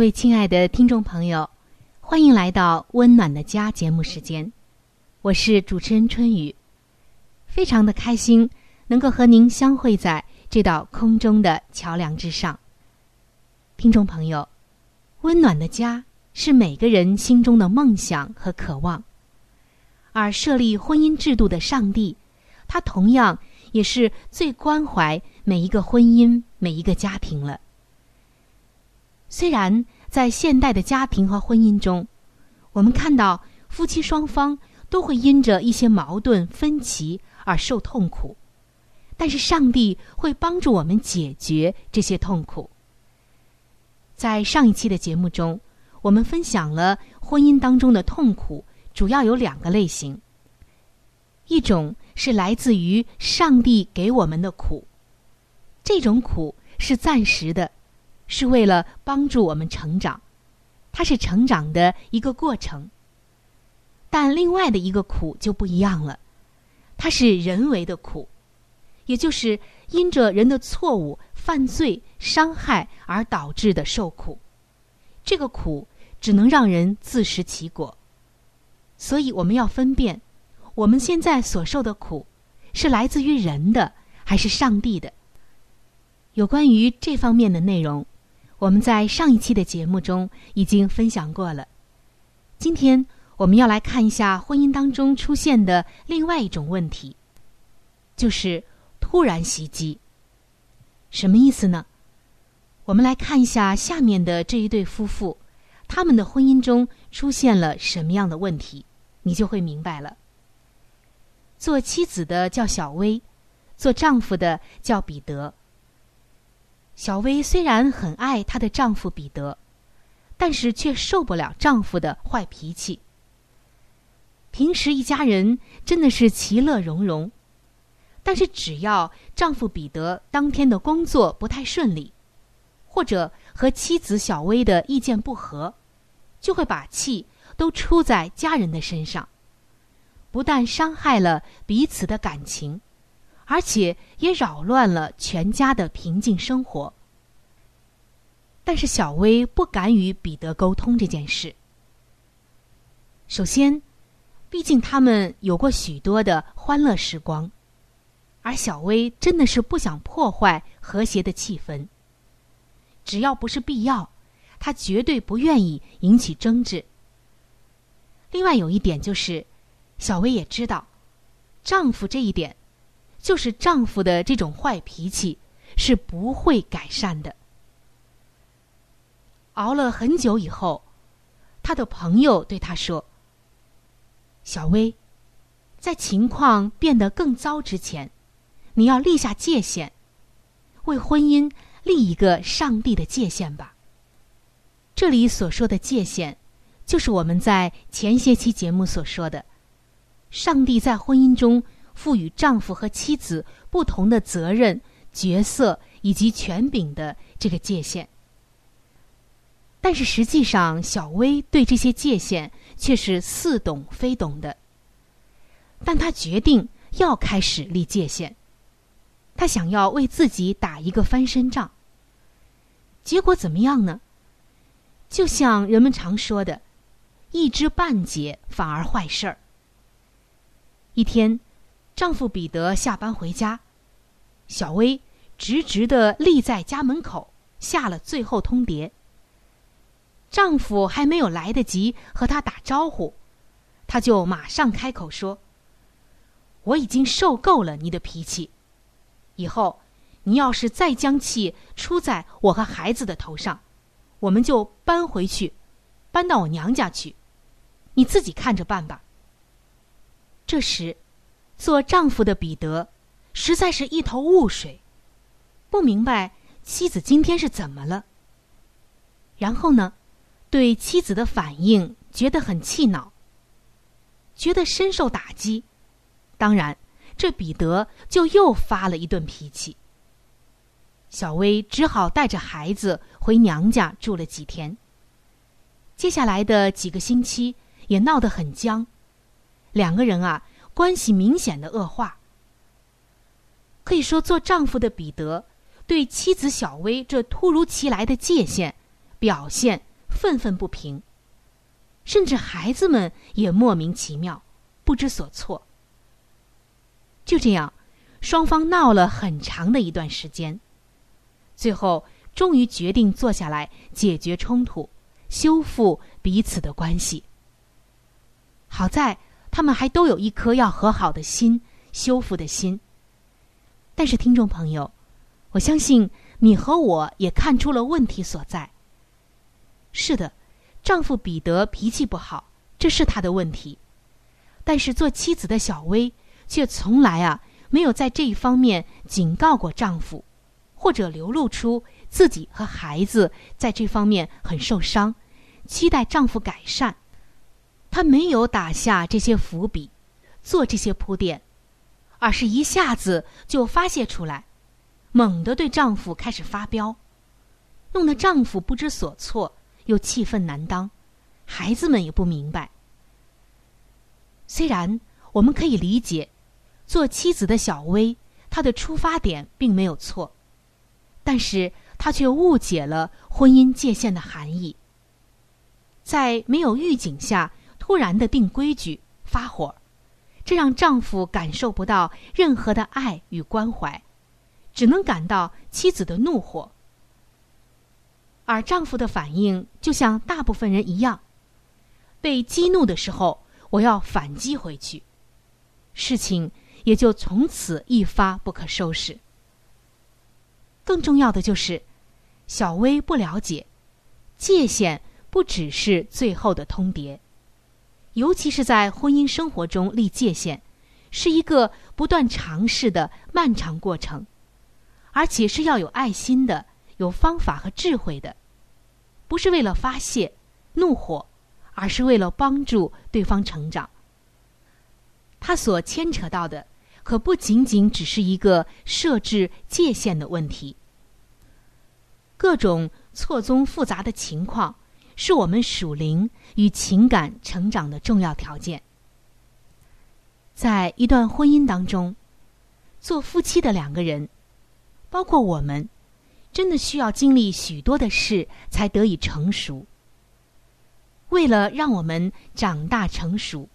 各位亲爱的听众朋友，欢迎来到《温暖的家》节目时间，我是主持人春雨，非常的开心能够和您相会在这道空中的桥梁之上。听众朋友，温暖的家是每个人心中的梦想和渴望，而设立婚姻制度的上帝，他同样也是最关怀每一个婚姻、每一个家庭了。虽然在现代的家庭和婚姻中，我们看到夫妻双方都会因着一些矛盾分歧而受痛苦，但是上帝会帮助我们解决这些痛苦。在上一期的节目中，我们分享了婚姻当中的痛苦主要有两个类型，一种是来自于上帝给我们的苦，这种苦是暂时的。是为了帮助我们成长，它是成长的一个过程。但另外的一个苦就不一样了，它是人为的苦，也就是因着人的错误、犯罪、伤害而导致的受苦。这个苦只能让人自食其果。所以我们要分辨，我们现在所受的苦，是来自于人的还是上帝的。有关于这方面的内容。我们在上一期的节目中已经分享过了。今天我们要来看一下婚姻当中出现的另外一种问题，就是突然袭击。什么意思呢？我们来看一下下面的这一对夫妇，他们的婚姻中出现了什么样的问题，你就会明白了。做妻子的叫小薇，做丈夫的叫彼得。小薇虽然很爱她的丈夫彼得，但是却受不了丈夫的坏脾气。平时一家人真的是其乐融融，但是只要丈夫彼得当天的工作不太顺利，或者和妻子小薇的意见不合，就会把气都出在家人的身上，不但伤害了彼此的感情。而且也扰乱了全家的平静生活。但是小薇不敢与彼得沟通这件事。首先，毕竟他们有过许多的欢乐时光，而小薇真的是不想破坏和谐的气氛。只要不是必要，她绝对不愿意引起争执。另外有一点就是，小薇也知道，丈夫这一点。就是丈夫的这种坏脾气是不会改善的。熬了很久以后，他的朋友对他说：“小薇，在情况变得更糟之前，你要立下界限，为婚姻立一个上帝的界限吧。”这里所说的界限，就是我们在前些期节目所说的，上帝在婚姻中。赋予丈夫和妻子不同的责任、角色以及权柄的这个界限，但是实际上，小薇对这些界限却是似懂非懂的。但她决定要开始立界限，她想要为自己打一个翻身仗。结果怎么样呢？就像人们常说的，“一知半解反而坏事儿。”一天，丈夫彼得下班回家，小薇直直的立在家门口，下了最后通牒。丈夫还没有来得及和她打招呼，她就马上开口说：“我已经受够了你的脾气，以后你要是再将气出在我和孩子的头上，我们就搬回去，搬到我娘家去，你自己看着办吧。”这时，做丈夫的彼得实在是一头雾水，不明白妻子今天是怎么了。然后呢？对妻子的反应觉得很气恼，觉得深受打击。当然，这彼得就又发了一顿脾气。小薇只好带着孩子回娘家住了几天。接下来的几个星期也闹得很僵，两个人啊关系明显的恶化。可以说，做丈夫的彼得对妻子小薇这突如其来的界限表现。愤愤不平，甚至孩子们也莫名其妙，不知所措。就这样，双方闹了很长的一段时间，最后终于决定坐下来解决冲突，修复彼此的关系。好在他们还都有一颗要和好的心、修复的心。但是，听众朋友，我相信你和我也看出了问题所在。是的，丈夫彼得脾气不好，这是他的问题。但是做妻子的小薇却从来啊没有在这一方面警告过丈夫，或者流露出自己和孩子在这方面很受伤，期待丈夫改善。她没有打下这些伏笔，做这些铺垫，而是一下子就发泄出来，猛地对丈夫开始发飙，弄得丈夫不知所措。又气愤难当，孩子们也不明白。虽然我们可以理解，做妻子的小薇，她的出发点并没有错，但是她却误解了婚姻界限的含义。在没有预警下突然的定规矩、发火，这让丈夫感受不到任何的爱与关怀，只能感到妻子的怒火。而丈夫的反应就像大部分人一样，被激怒的时候，我要反击回去，事情也就从此一发不可收拾。更重要的就是，小薇不了解，界限不只是最后的通牒，尤其是在婚姻生活中立界限，是一个不断尝试的漫长过程，而且是要有爱心的，有方法和智慧的。不是为了发泄怒火，而是为了帮助对方成长。他所牵扯到的，可不仅仅只是一个设置界限的问题。各种错综复杂的情况，是我们属灵与情感成长的重要条件。在一段婚姻当中，做夫妻的两个人，包括我们。真的需要经历许多的事才得以成熟。为了让我们长大成熟，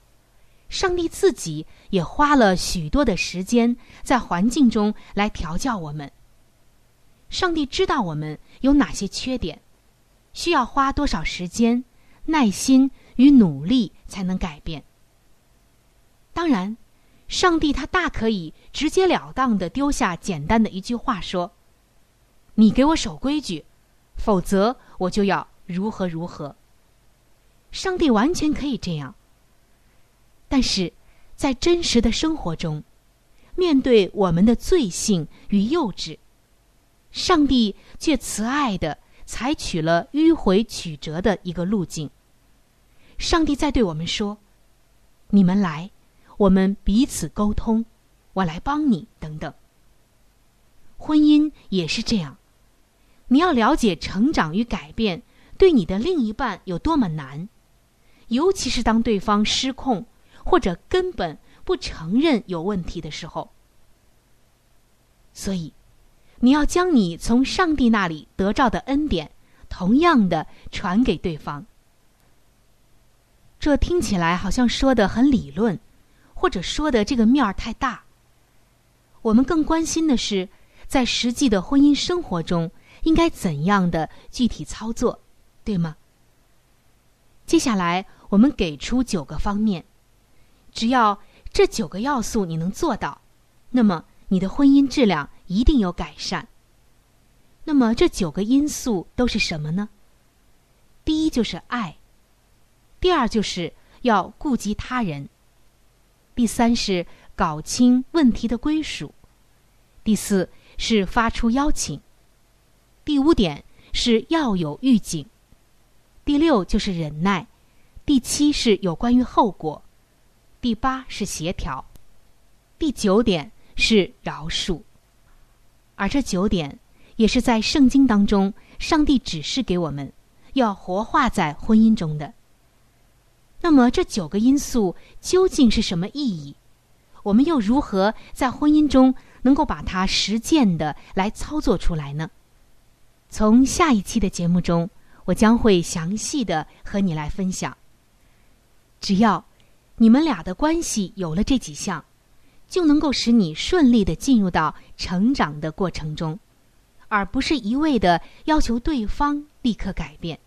上帝自己也花了许多的时间在环境中来调教我们。上帝知道我们有哪些缺点，需要花多少时间、耐心与努力才能改变。当然，上帝他大可以直截了当的丢下简单的一句话说。你给我守规矩，否则我就要如何如何。上帝完全可以这样，但是在真实的生活中，面对我们的罪性与幼稚，上帝却慈爱的采取了迂回曲折的一个路径。上帝在对我们说：“你们来，我们彼此沟通，我来帮你。”等等。婚姻也是这样。你要了解成长与改变对你的另一半有多么难，尤其是当对方失控或者根本不承认有问题的时候。所以，你要将你从上帝那里得到的恩典，同样的传给对方。这听起来好像说的很理论，或者说的这个面儿太大。我们更关心的是，在实际的婚姻生活中，应该怎样的具体操作，对吗？接下来我们给出九个方面，只要这九个要素你能做到，那么。你的婚姻质量一定有改善。那么这九个因素都是什么呢？第一就是爱，第二就是要顾及他人，第三是搞清问题的归属，第四是发出邀请，第五点是要有预警，第六就是忍耐，第七是有关于后果，第八是协调，第九点。是饶恕，而这九点也是在圣经当中，上帝指示给我们要活化在婚姻中的。那么这九个因素究竟是什么意义？我们又如何在婚姻中能够把它实践的来操作出来呢？从下一期的节目中，我将会详细的和你来分享。只要你们俩的关系有了这几项。就能够使你顺利的进入到成长的过程中，而不是一味的要求对方立刻改变。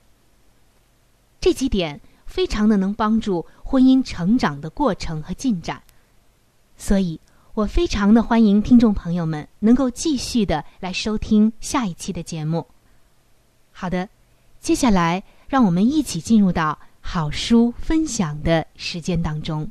这几点非常的能帮助婚姻成长的过程和进展，所以我非常的欢迎听众朋友们能够继续的来收听下一期的节目。好的，接下来让我们一起进入到好书分享的时间当中。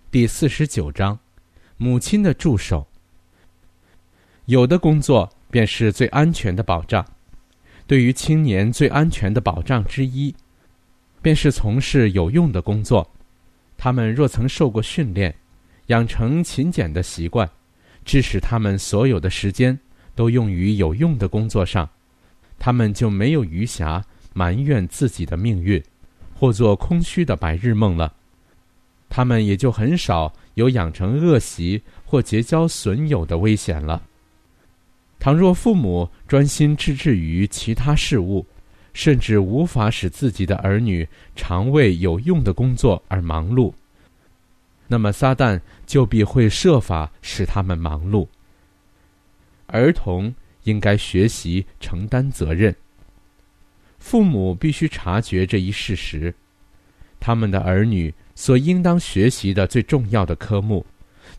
第四十九章，母亲的助手。有的工作便是最安全的保障。对于青年最安全的保障之一，便是从事有用的工作。他们若曾受过训练，养成勤俭的习惯，致使他们所有的时间都用于有用的工作上，他们就没有余暇埋怨自己的命运，或做空虚的白日梦了。他们也就很少有养成恶习或结交损友的危险了。倘若父母专心致志于其他事物，甚至无法使自己的儿女常为有用的工作而忙碌，那么撒旦就必会设法使他们忙碌。儿童应该学习承担责任，父母必须察觉这一事实：他们的儿女所应当学习的最重要的科目，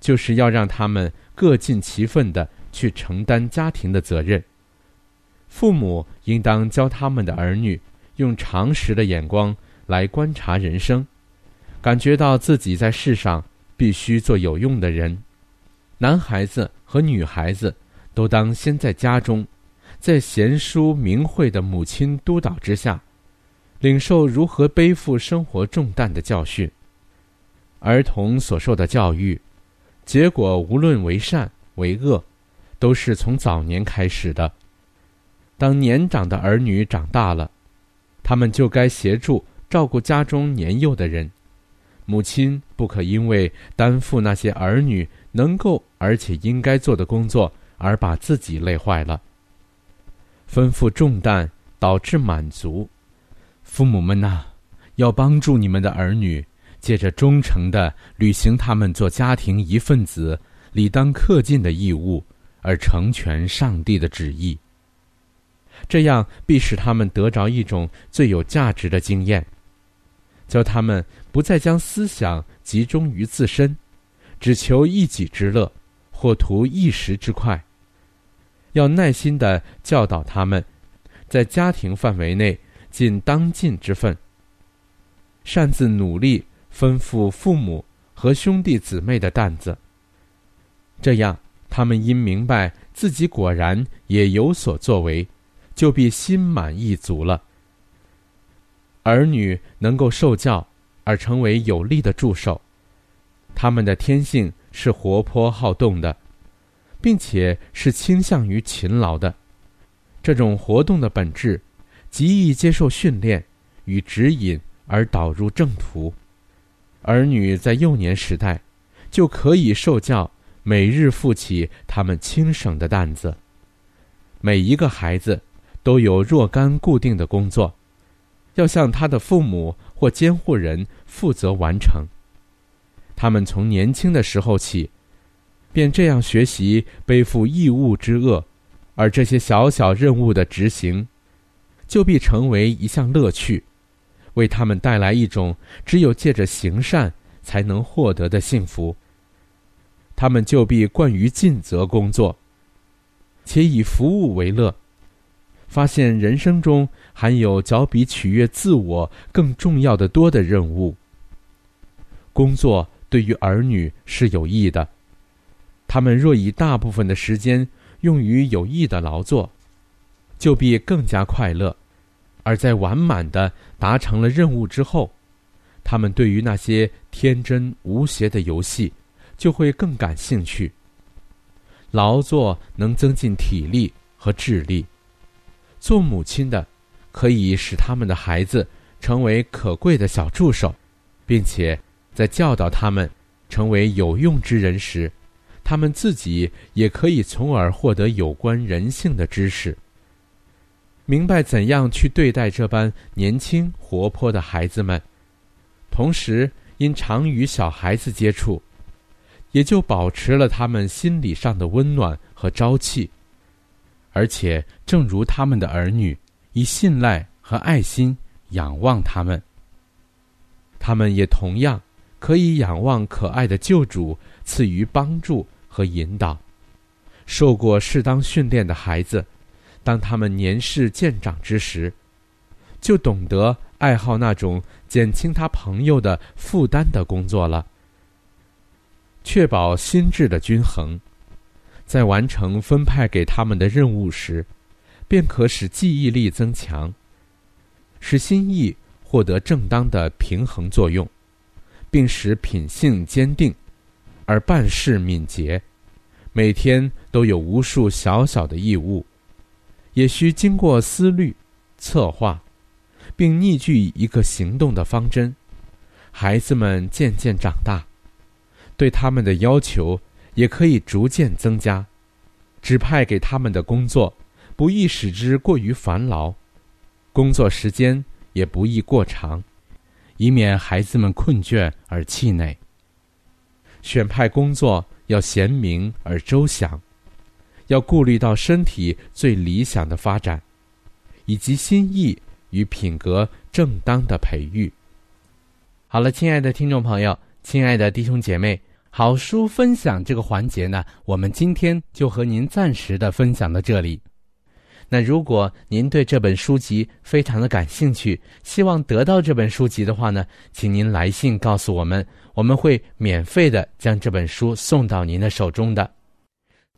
就是要让他们各尽其分的去承担家庭的责任。父母应当教他们的儿女用常识的眼光来观察人生，感觉到自己在世上必须做有用的人。男孩子和女孩子都当先在家中。在贤淑明慧的母亲督导之下，领受如何背负生活重担的教训。儿童所受的教育，结果无论为善为恶，都是从早年开始的。当年长的儿女长大了，他们就该协助照顾家中年幼的人。母亲不可因为担负那些儿女能够而且应该做的工作，而把自己累坏了。吩咐重担导致满足，父母们呐，要帮助你们的儿女，借着忠诚的履行他们做家庭一份子、理当恪尽的义务，而成全上帝的旨意。这样必使他们得着一种最有价值的经验，教他们不再将思想集中于自身，只求一己之乐，或图一时之快。要耐心的教导他们，在家庭范围内尽当尽之分，擅自努力吩咐父母和兄弟姊妹的担子。这样，他们因明白自己果然也有所作为，就必心满意足了。儿女能够受教而成为有力的助手，他们的天性是活泼好动的。并且是倾向于勤劳的，这种活动的本质，极易接受训练与指引而导入正途。儿女在幼年时代，就可以受教，每日负起他们轻省的担子。每一个孩子都有若干固定的工作，要向他的父母或监护人负责完成。他们从年轻的时候起。便这样学习背负义务之恶，而这些小小任务的执行，就必成为一项乐趣，为他们带来一种只有借着行善才能获得的幸福。他们就必惯于尽责工作，且以服务为乐，发现人生中含有较比取悦自我更重要的多的任务。工作对于儿女是有益的。他们若以大部分的时间用于有益的劳作，就必更加快乐；而在完满的达成了任务之后，他们对于那些天真无邪的游戏就会更感兴趣。劳作能增进体力和智力，做母亲的可以使他们的孩子成为可贵的小助手，并且在教导他们成为有用之人时。他们自己也可以从而获得有关人性的知识，明白怎样去对待这般年轻活泼的孩子们，同时因常与小孩子接触，也就保持了他们心理上的温暖和朝气，而且正如他们的儿女，以信赖和爱心仰望他们，他们也同样可以仰望可爱的救主赐予帮助。和引导，受过适当训练的孩子，当他们年事渐长之时，就懂得爱好那种减轻他朋友的负担的工作了。确保心智的均衡，在完成分派给他们的任务时，便可使记忆力增强，使心意获得正当的平衡作用，并使品性坚定。而办事敏捷，每天都有无数小小的义务，也需经过思虑、策划，并拟具一个行动的方针。孩子们渐渐长大，对他们的要求也可以逐渐增加。指派给他们的工作，不易使之过于繁劳，工作时间也不宜过长，以免孩子们困倦而气馁。选派工作要贤明而周详，要顾虑到身体最理想的发展，以及心意与品格正当的培育。好了，亲爱的听众朋友，亲爱的弟兄姐妹，好书分享这个环节呢，我们今天就和您暂时的分享到这里。那如果您对这本书籍非常的感兴趣，希望得到这本书籍的话呢，请您来信告诉我们，我们会免费的将这本书送到您的手中的。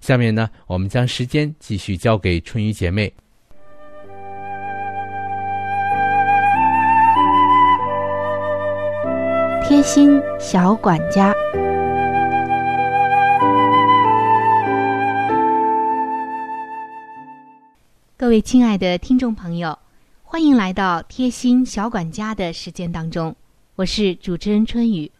下面呢，我们将时间继续交给春雨姐妹。贴心小管家。各位亲爱的听众朋友，欢迎来到贴心小管家的时间当中，我是主持人春雨，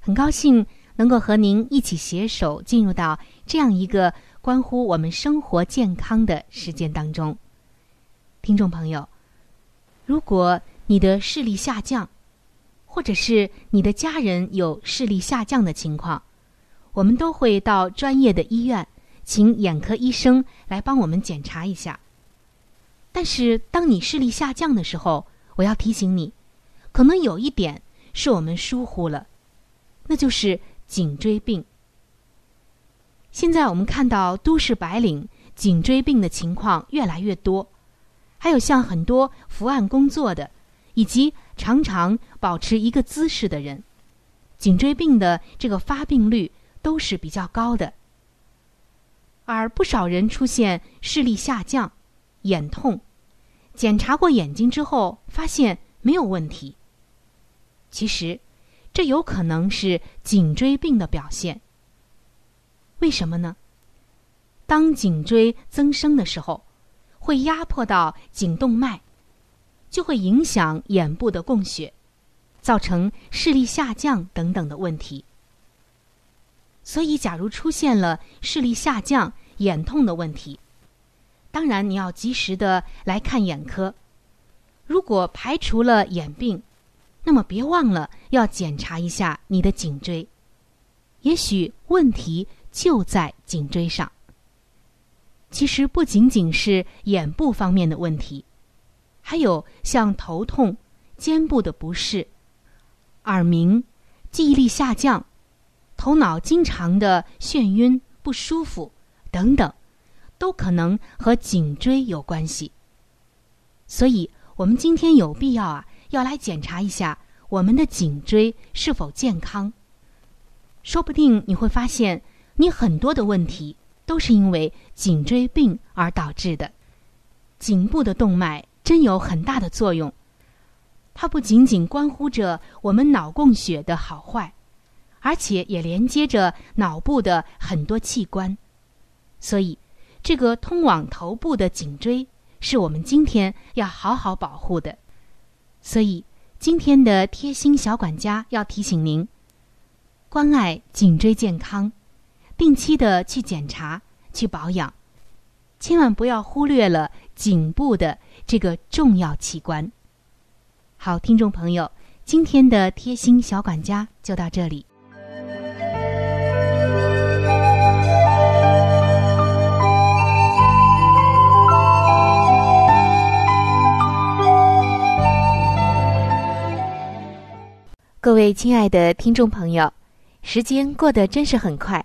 很高兴能够和您一起携手进入到这样一个关乎我们生活健康的时间当中。听众朋友，如果你的视力下降，或者是你的家人有视力下降的情况，我们都会到专业的医院，请眼科医生来帮我们检查一下。但是，当你视力下降的时候，我要提醒你，可能有一点是我们疏忽了，那就是颈椎病。现在我们看到都市白领颈椎病的情况越来越多，还有像很多伏案工作的，以及常常保持一个姿势的人，颈椎病的这个发病率都是比较高的。而不少人出现视力下降、眼痛。检查过眼睛之后，发现没有问题。其实，这有可能是颈椎病的表现。为什么呢？当颈椎增生的时候，会压迫到颈动脉，就会影响眼部的供血，造成视力下降等等的问题。所以，假如出现了视力下降、眼痛的问题，当然，你要及时的来看眼科。如果排除了眼病，那么别忘了要检查一下你的颈椎，也许问题就在颈椎上。其实不仅仅是眼部方面的问题，还有像头痛、肩部的不适、耳鸣、记忆力下降、头脑经常的眩晕不舒服等等。都可能和颈椎有关系，所以我们今天有必要啊，要来检查一下我们的颈椎是否健康。说不定你会发现，你很多的问题都是因为颈椎病而导致的。颈部的动脉真有很大的作用，它不仅仅关乎着我们脑供血的好坏，而且也连接着脑部的很多器官，所以。这个通往头部的颈椎是我们今天要好好保护的，所以今天的贴心小管家要提醒您：关爱颈椎健康，定期的去检查、去保养，千万不要忽略了颈部的这个重要器官。好，听众朋友，今天的贴心小管家就到这里。各位亲爱的听众朋友，时间过得真是很快。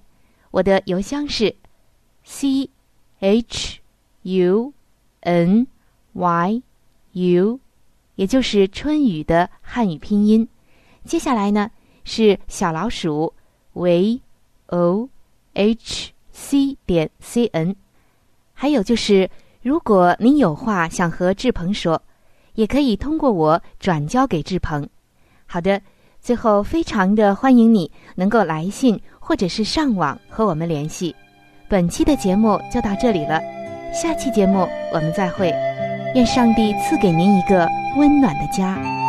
我的邮箱是 c h u n y u，也就是春雨的汉语拼音。接下来呢是小老鼠 v o h c 点 c n。还有就是，如果您有话想和志鹏说，也可以通过我转交给志鹏。好的，最后非常的欢迎你能够来信。或者是上网和我们联系。本期的节目就到这里了，下期节目我们再会。愿上帝赐给您一个温暖的家。